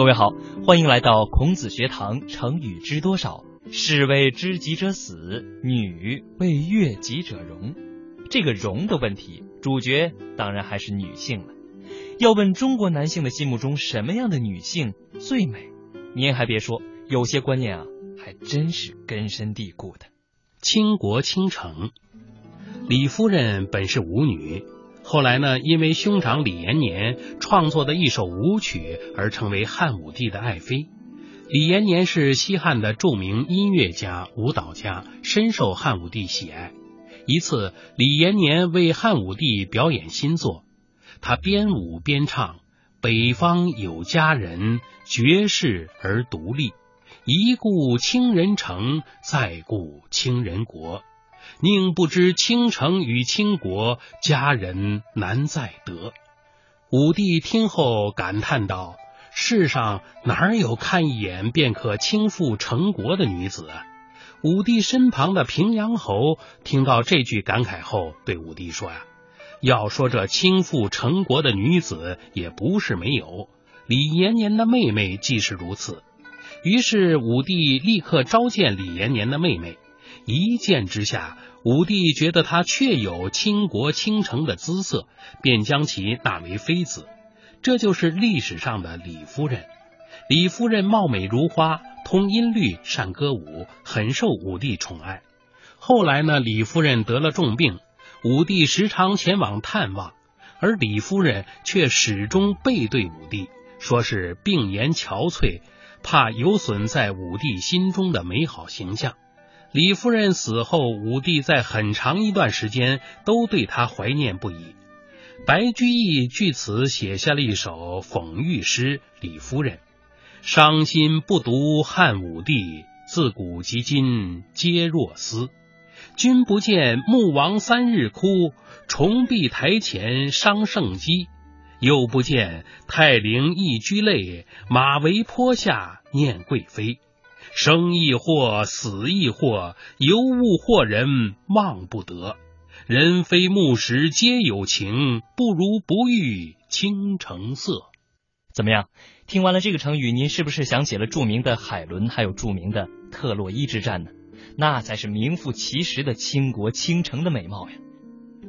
各位好，欢迎来到孔子学堂。成语知多少？士为知己者死，女为悦己者容。这个容的问题，主角当然还是女性了。要问中国男性的心目中什么样的女性最美？您还别说，有些观念啊，还真是根深蒂固的。倾国倾城，李夫人本是舞女。后来呢，因为兄长李延年创作的一首舞曲而成为汉武帝的爱妃。李延年是西汉的著名音乐家、舞蹈家，深受汉武帝喜爱。一次，李延年为汉武帝表演新作，他边舞边唱：“北方有佳人，绝世而独立。一顾倾人城，再顾倾人国。”宁不知倾城与倾国，佳人难再得。武帝听后感叹道：“世上哪有看一眼便可倾覆成国的女子？”武帝身旁的平阳侯听到这句感慨后，对武帝说：“呀，要说这倾覆成国的女子，也不是没有。李延年的妹妹即是如此。”于是武帝立刻召见李延年的妹妹。一见之下，武帝觉得她确有倾国倾城的姿色，便将其纳为妃子。这就是历史上的李夫人。李夫人貌美如花，通音律，善歌舞，很受武帝宠爱。后来呢，李夫人得了重病，武帝时常前往探望，而李夫人却始终背对武帝，说是病颜憔悴，怕有损在武帝心中的美好形象。李夫人死后，武帝在很长一段时间都对她怀念不已。白居易据此写下了一首讽喻诗《李夫人》：伤心不独汉武帝，自古及今皆若斯。君不见穆王三日哭，重壁台前伤圣姬；又不见太陵一居泪，马嵬坡下念贵妃。生亦祸，死亦祸，尤物惑人忘不得。人非木石皆有情，不如不遇倾城色。怎么样？听完了这个成语，您是不是想起了著名的海伦，还有著名的特洛伊之战呢？那才是名副其实的倾国倾城的美貌呀！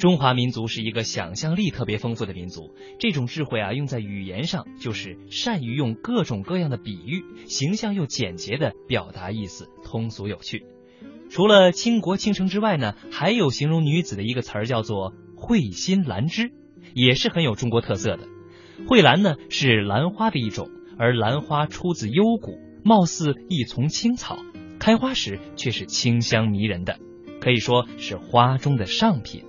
中华民族是一个想象力特别丰富的民族，这种智慧啊，用在语言上就是善于用各种各样的比喻，形象又简洁的表达意思，通俗有趣。除了倾国倾城之外呢，还有形容女子的一个词儿叫做蕙心兰芝，也是很有中国特色的。蕙兰呢是兰花的一种，而兰花出自幽谷，貌似一丛青草，开花时却是清香迷人的，可以说是花中的上品。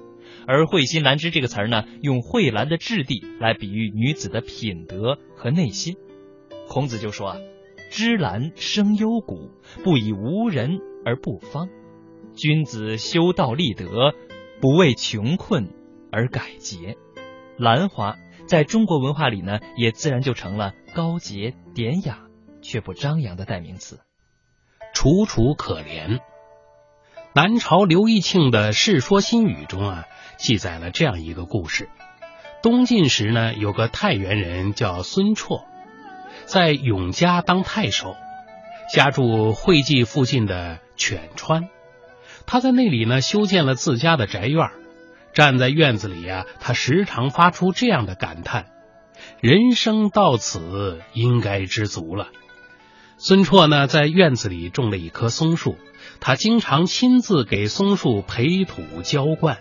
而蕙心兰芝这个词儿呢，用蕙兰的质地来比喻女子的品德和内心。孔子就说啊：“芝兰生幽谷，不以无人而不芳。君子修道立德，不为穷困而改节。”兰花在中国文化里呢，也自然就成了高洁典雅却不张扬的代名词。楚楚可怜。南朝刘义庆的《世说新语》中啊。记载了这样一个故事：东晋时呢，有个太原人叫孙绰，在永嘉当太守，家住会稽附近的犬川。他在那里呢，修建了自家的宅院。站在院子里呀，他时常发出这样的感叹：“人生到此，应该知足了。”孙绰呢，在院子里种了一棵松树，他经常亲自给松树培土浇灌。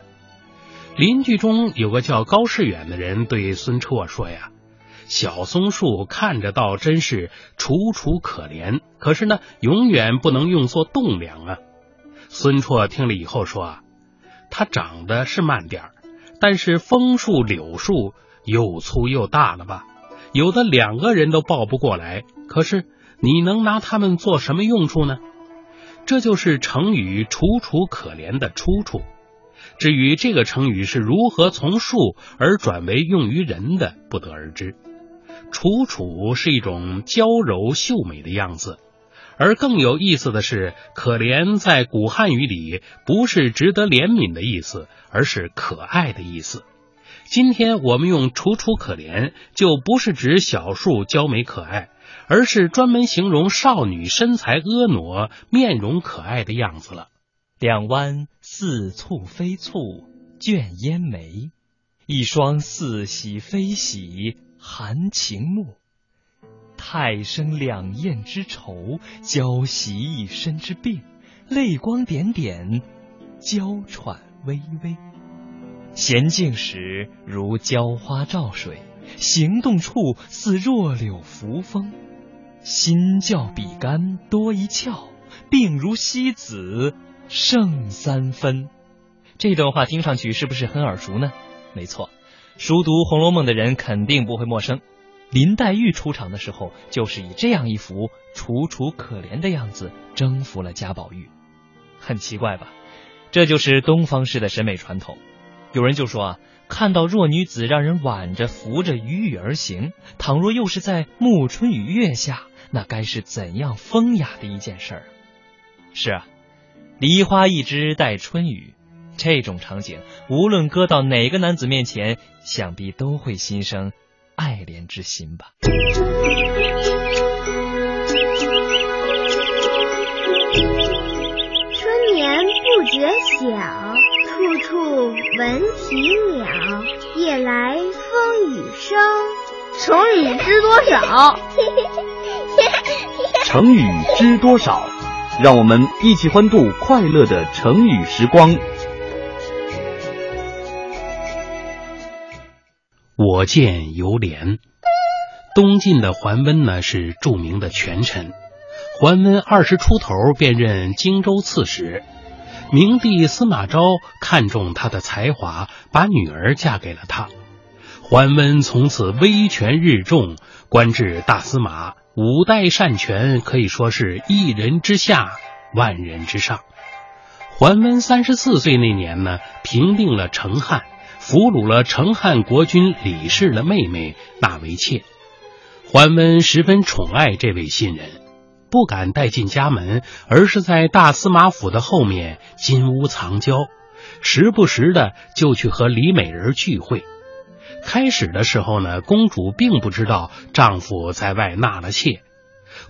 邻居中有个叫高士远的人对孙绰说：“呀，小松树看着倒真是楚楚可怜，可是呢，永远不能用作栋梁啊。”孙绰听了以后说：“啊，它长得是慢点儿，但是枫树、柳树又粗又大了吧？有的两个人都抱不过来。可是你能拿它们做什么用处呢？这就是成语‘楚楚可怜’的出处。”至于这个成语是如何从树而转为用于人的，不得而知。楚楚是一种娇柔秀美的样子，而更有意思的是，可怜在古汉语里不是值得怜悯的意思，而是可爱的意思。今天我们用楚楚可怜，就不是指小树娇美可爱，而是专门形容少女身材婀娜、面容可爱的样子了。两弯似蹙非蹙卷烟眉，一双似喜非喜含情目。太生两艳之愁，娇袭一身之病，泪光点点，娇喘微微。娴静时如娇花照水，行动处似弱柳扶风。心较比干多一窍，病如西子胜三分。这段话听上去是不是很耳熟呢？没错，熟读《红楼梦》的人肯定不会陌生。林黛玉出场的时候，就是以这样一副楚楚可怜的样子征服了贾宝玉。很奇怪吧？这就是东方式的审美传统。有人就说啊，看到弱女子让人挽着扶着与雨而行，倘若又是在暮春与月下，那该是怎样风雅的一件事儿？是啊，梨花一枝带春雨，这种场景无论搁到哪个男子面前，想必都会心生。爱怜之心吧。春眠不觉晓，处处闻啼鸟。夜来风雨声，成语知多少？成语知多少？让我们一起欢度快乐的成语时光。我见犹怜。东晋的桓温呢是著名的权臣，桓温二十出头便任荆州刺史，明帝司马昭看中他的才华，把女儿嫁给了他。桓温从此威权日重，官至大司马，五代擅权，可以说是一人之下，万人之上。桓温三十四岁那年呢，平定了成汉。俘虏了成汉国君李氏的妹妹纳为妾，桓温十分宠爱这位新人，不敢带进家门，而是在大司马府的后面金屋藏娇，时不时的就去和李美人聚会。开始的时候呢，公主并不知道丈夫在外纳了妾。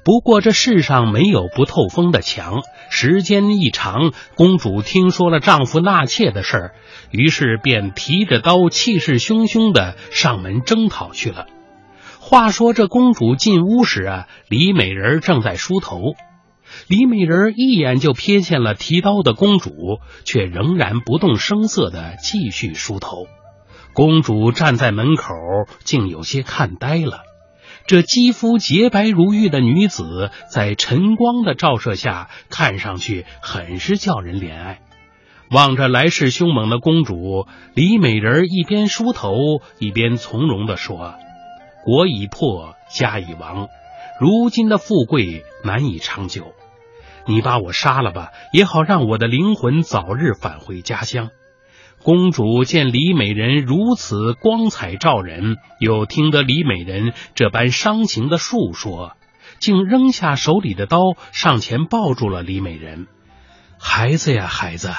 不过这世上没有不透风的墙，时间一长，公主听说了丈夫纳妾的事儿，于是便提着刀，气势汹汹的上门征讨去了。话说这公主进屋时啊，李美人正在梳头，李美人一眼就瞥见了提刀的公主，却仍然不动声色的继续梳头。公主站在门口，竟有些看呆了。这肌肤洁白如玉的女子，在晨光的照射下，看上去很是叫人怜爱。望着来势凶猛的公主，李美人一边梳头，一边从容地说：“国已破，家已亡，如今的富贵难以长久。你把我杀了吧，也好让我的灵魂早日返回家乡。”公主见李美人如此光彩照人，又听得李美人这般伤情的述说，竟扔下手里的刀，上前抱住了李美人。孩子呀，孩子，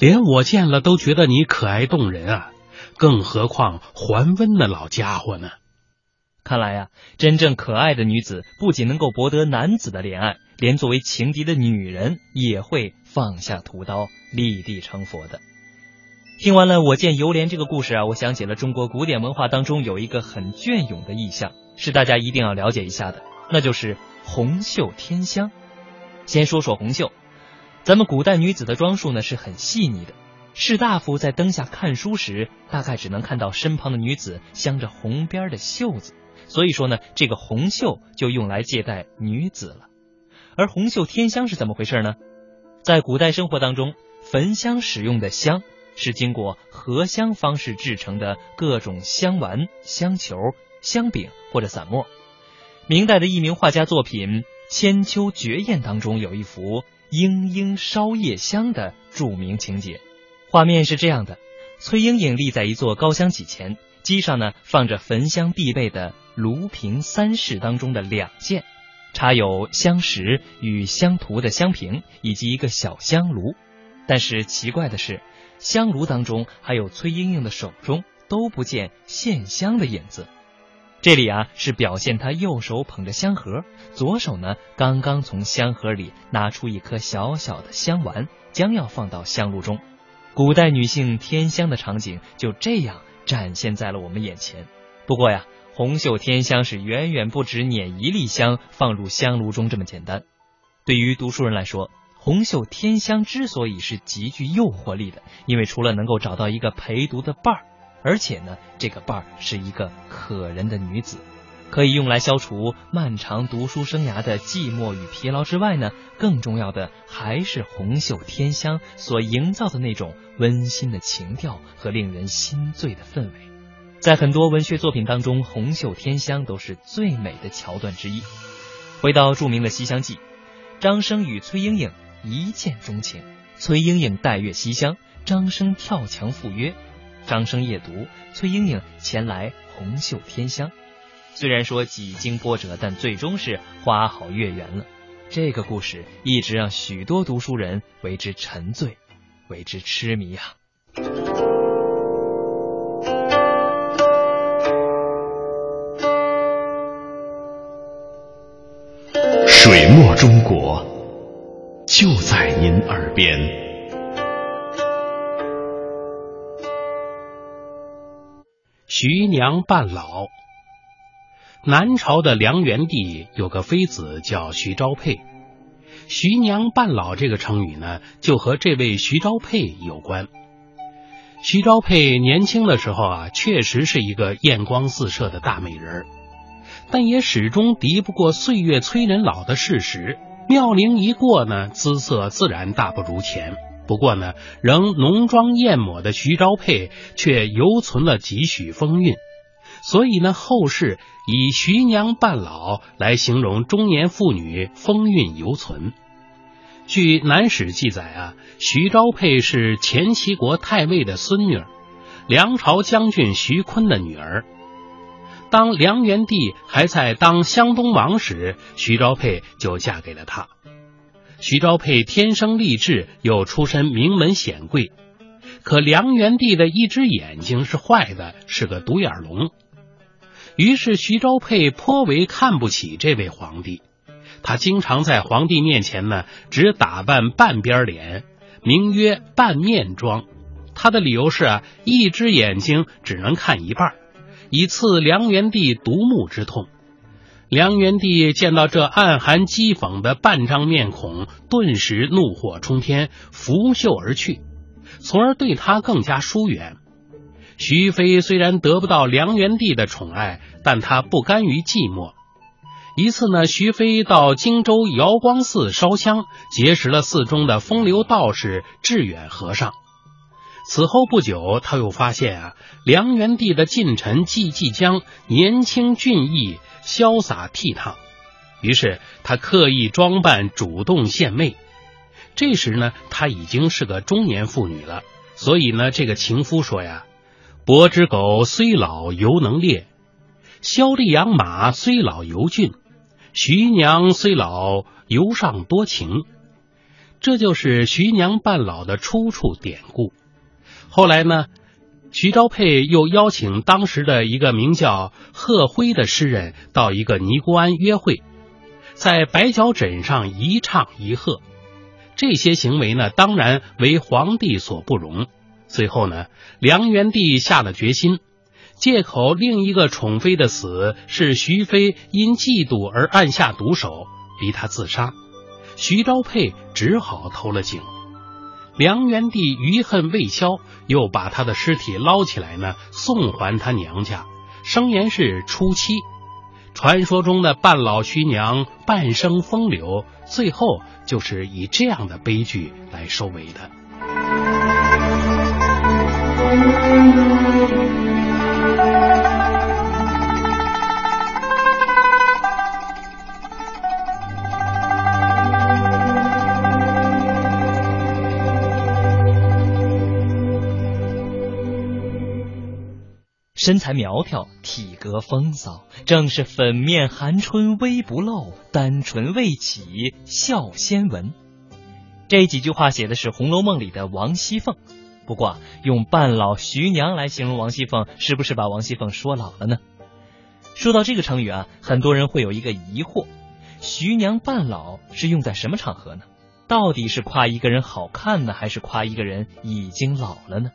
连我见了都觉得你可爱动人啊，更何况桓温那老家伙呢？看来呀，真正可爱的女子不仅能够博得男子的怜爱，连作为情敌的女人也会放下屠刀，立地成佛的。听完了我见犹怜这个故事啊，我想起了中国古典文化当中有一个很隽永的意象，是大家一定要了解一下的，那就是红袖添香。先说说红袖，咱们古代女子的装束呢是很细腻的，士大夫在灯下看书时，大概只能看到身旁的女子镶着红边的袖子，所以说呢，这个红袖就用来借代女子了。而红袖添香是怎么回事呢？在古代生活当中，焚香使用的香。是经过合香方式制成的各种香丸、香球、香饼或者散末。明代的一名画家作品《千秋绝艳》当中有一幅“莺莺烧夜香”的著名情节，画面是这样的：崔莺莺立在一座高香几前，机上呢放着焚香必备的炉瓶三式当中的两件，插有香石与香涂的香瓶以及一个小香炉。但是奇怪的是。香炉当中，还有崔莺莺的手中都不见线香的影子。这里啊是表现她右手捧着香盒，左手呢刚刚从香盒里拿出一颗小小的香丸，将要放到香炉中。古代女性添香的场景就这样展现在了我们眼前。不过呀，红袖添香是远远不止捻一粒香放入香炉中这么简单。对于读书人来说，红袖添香之所以是极具诱惑力的，因为除了能够找到一个陪读的伴儿，而且呢，这个伴儿是一个可人的女子，可以用来消除漫长读书生涯的寂寞与疲劳之外呢，更重要的还是红袖添香所营造的那种温馨的情调和令人心醉的氛围。在很多文学作品当中，红袖添香都是最美的桥段之一。回到著名的《西厢记》。张生与崔莺莺一见钟情，崔莺莺带月西厢，张生跳墙赴约。张生夜读，崔莺莺前来红袖添香。虽然说几经波折，但最终是花好月圆了。这个故事一直让许多读书人为之沉醉，为之痴迷啊。水墨中国就在您耳边。徐娘半老。南朝的梁元帝有个妃子叫徐昭佩，徐娘半老这个成语呢，就和这位徐昭佩有关。徐昭佩年轻的时候啊，确实是一个艳光四射的大美人儿。但也始终敌不过岁月催人老的事实。妙龄一过呢，姿色自然大不如前。不过呢，仍浓妆艳抹的徐昭佩却犹存了几许风韵。所以呢，后世以“徐娘半老”来形容中年妇女风韵犹存。据《南史》记载啊，徐昭佩是前齐国太尉的孙女，梁朝将军徐坤的女儿。当梁元帝还在当湘东王时，徐昭佩就嫁给了他。徐昭佩天生丽质，又出身名门显贵，可梁元帝的一只眼睛是坏的，是个独眼龙。于是徐昭佩颇为看不起这位皇帝，他经常在皇帝面前呢，只打扮半边脸，名曰半面妆。他的理由是啊，一只眼睛只能看一半。以刺梁元帝独目之痛。梁元帝见到这暗含讥讽的半张面孔，顿时怒火冲天，拂袖而去，从而对他更加疏远。徐妃虽然得不到梁元帝的宠爱，但她不甘于寂寞。一次呢，徐妃到荆州瑶光寺烧香，结识了寺中的风流道士智远和尚。此后不久，他又发现啊，梁元帝的近臣季继江年轻俊逸、潇洒倜傥，于是他刻意装扮，主动献媚。这时呢，他已经是个中年妇女了，所以呢，这个情夫说呀：“伯之狗虽老犹能猎，萧厉养马虽老犹俊，徐娘虽老犹尚多情。”这就是徐娘半老的出处典故。后来呢，徐昭佩又邀请当时的一个名叫贺辉的诗人到一个尼姑庵约会，在白脚枕上一唱一和，这些行为呢，当然为皇帝所不容。最后呢，梁元帝下了决心，借口另一个宠妃的死是徐妃因嫉妒而暗下毒手，逼他自杀，徐昭佩只好投了井。梁元帝余恨未消，又把他的尸体捞起来呢，送还他娘家，生年是初七。传说中的半老徐娘半生风流，最后就是以这样的悲剧来收尾的。身材苗条，体格风骚，正是粉面含春微不露，单唇未启笑先闻。这几句话写的是《红楼梦》里的王熙凤。不过，用半老徐娘来形容王熙凤，是不是把王熙凤说老了呢？说到这个成语啊，很多人会有一个疑惑：徐娘半老是用在什么场合呢？到底是夸一个人好看呢，还是夸一个人已经老了呢？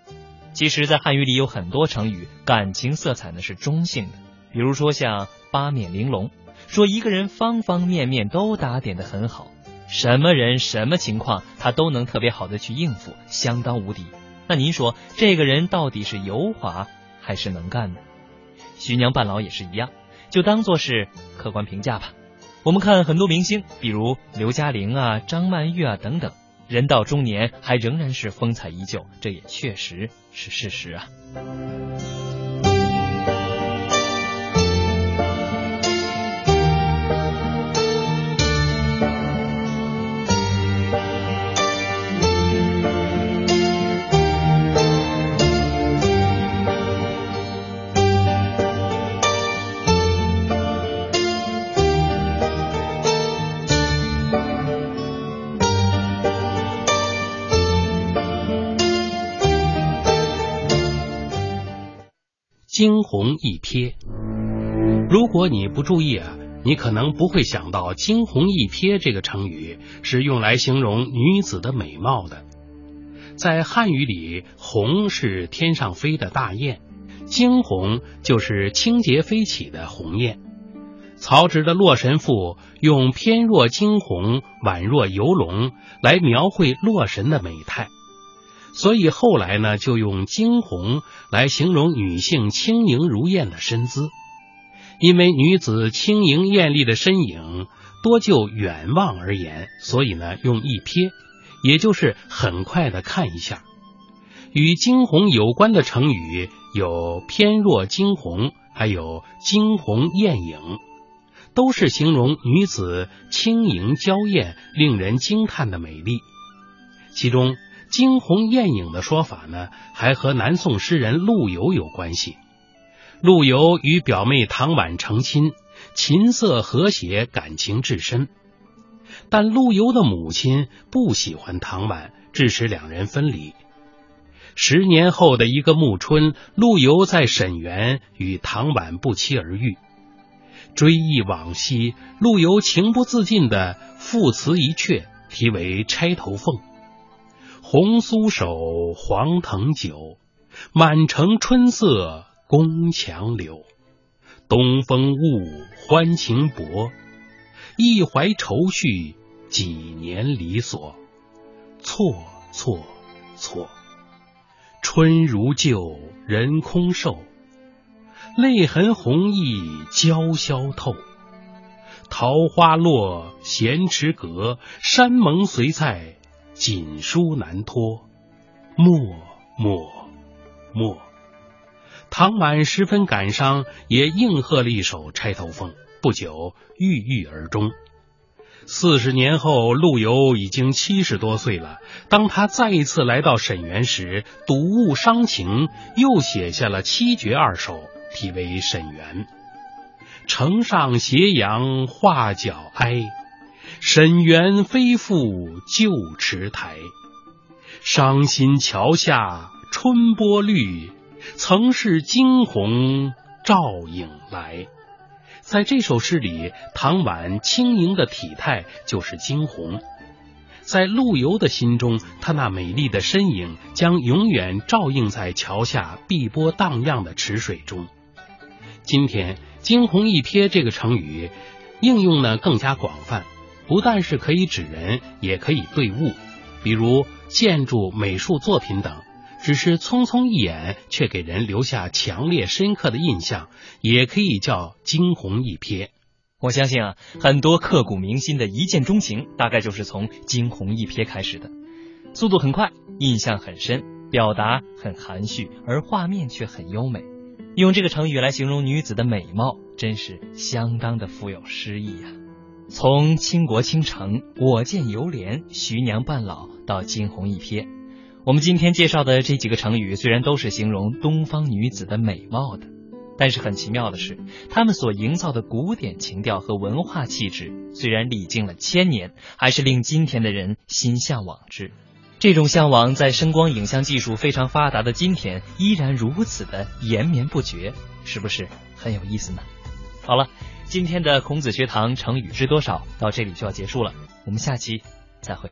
其实，在汉语里有很多成语，感情色彩呢是中性的。比如说像八面玲珑，说一个人方方面面都打点的很好，什么人什么情况他都能特别好的去应付，相当无敌。那您说这个人到底是油滑还是能干呢？徐娘半老也是一样，就当做是客观评价吧。我们看很多明星，比如刘嘉玲啊、张曼玉啊等等，人到中年还仍然是风采依旧，这也确实是事实啊。惊鸿一瞥，如果你不注意啊，你可能不会想到“惊鸿一瞥”这个成语是用来形容女子的美貌的。在汉语里，“鸿”是天上飞的大雁，“惊鸿”就是清洁飞起的鸿雁。曹植的《洛神赋》用“翩若惊鸿，宛若游龙”来描绘洛神的美态。所以后来呢，就用惊鸿来形容女性轻盈如燕的身姿，因为女子轻盈艳丽的身影多就远望而言，所以呢用一瞥，也就是很快的看一下。与惊鸿有关的成语有翩若惊鸿，还有惊鸿艳影，都是形容女子轻盈娇艳、令人惊叹的美丽。其中。惊鸿艳影的说法呢，还和南宋诗人陆游有关系。陆游与表妹唐婉成亲，琴瑟和谐，感情至深。但陆游的母亲不喜欢唐婉，致使两人分离。十年后的一个暮春，陆游在沈园与唐婉不期而遇，追忆往昔，陆游情不自禁的赋词一阙，题为《钗头凤》。红酥手，黄藤酒，满城春色宫墙柳。东风误，欢情薄，一怀愁绪，几年离索。错错错，春如旧，人空瘦。泪痕红浥鲛绡透。桃花落，闲池阁，山盟随在。锦书难托，默默默。唐婉十分感伤，也应和了一首《钗头凤》。不久郁郁而终。四十年后，陆游已经七十多岁了。当他再一次来到沈园时，睹物伤情，又写下了七绝二首，题为《沈园》。城上斜阳画角哀。沈园非复旧池台，伤心桥下春波绿，曾是惊鸿照影来。在这首诗里，唐婉轻盈的体态就是惊鸿，在陆游的心中，她那美丽的身影将永远照映在桥下碧波荡漾的池水中。今天“惊鸿一瞥”这个成语应用呢更加广泛。不但是可以指人，也可以对物，比如建筑、美术作品等，只是匆匆一眼，却给人留下强烈深刻的印象，也可以叫惊鸿一瞥。我相信啊，很多刻骨铭心的一见钟情，大概就是从惊鸿一瞥开始的。速度很快，印象很深，表达很含蓄，而画面却很优美。用这个成语来形容女子的美貌，真是相当的富有诗意呀。从倾国倾城、我见犹怜、徐娘半老到惊鸿一瞥，我们今天介绍的这几个成语虽然都是形容东方女子的美貌的，但是很奇妙的是，他们所营造的古典情调和文化气质，虽然历经了千年，还是令今天的人心向往之。这种向往在声光影像技术非常发达的今天，依然如此的延绵不绝，是不是很有意思呢？好了，今天的孔子学堂成语知多少到这里就要结束了，我们下期再会。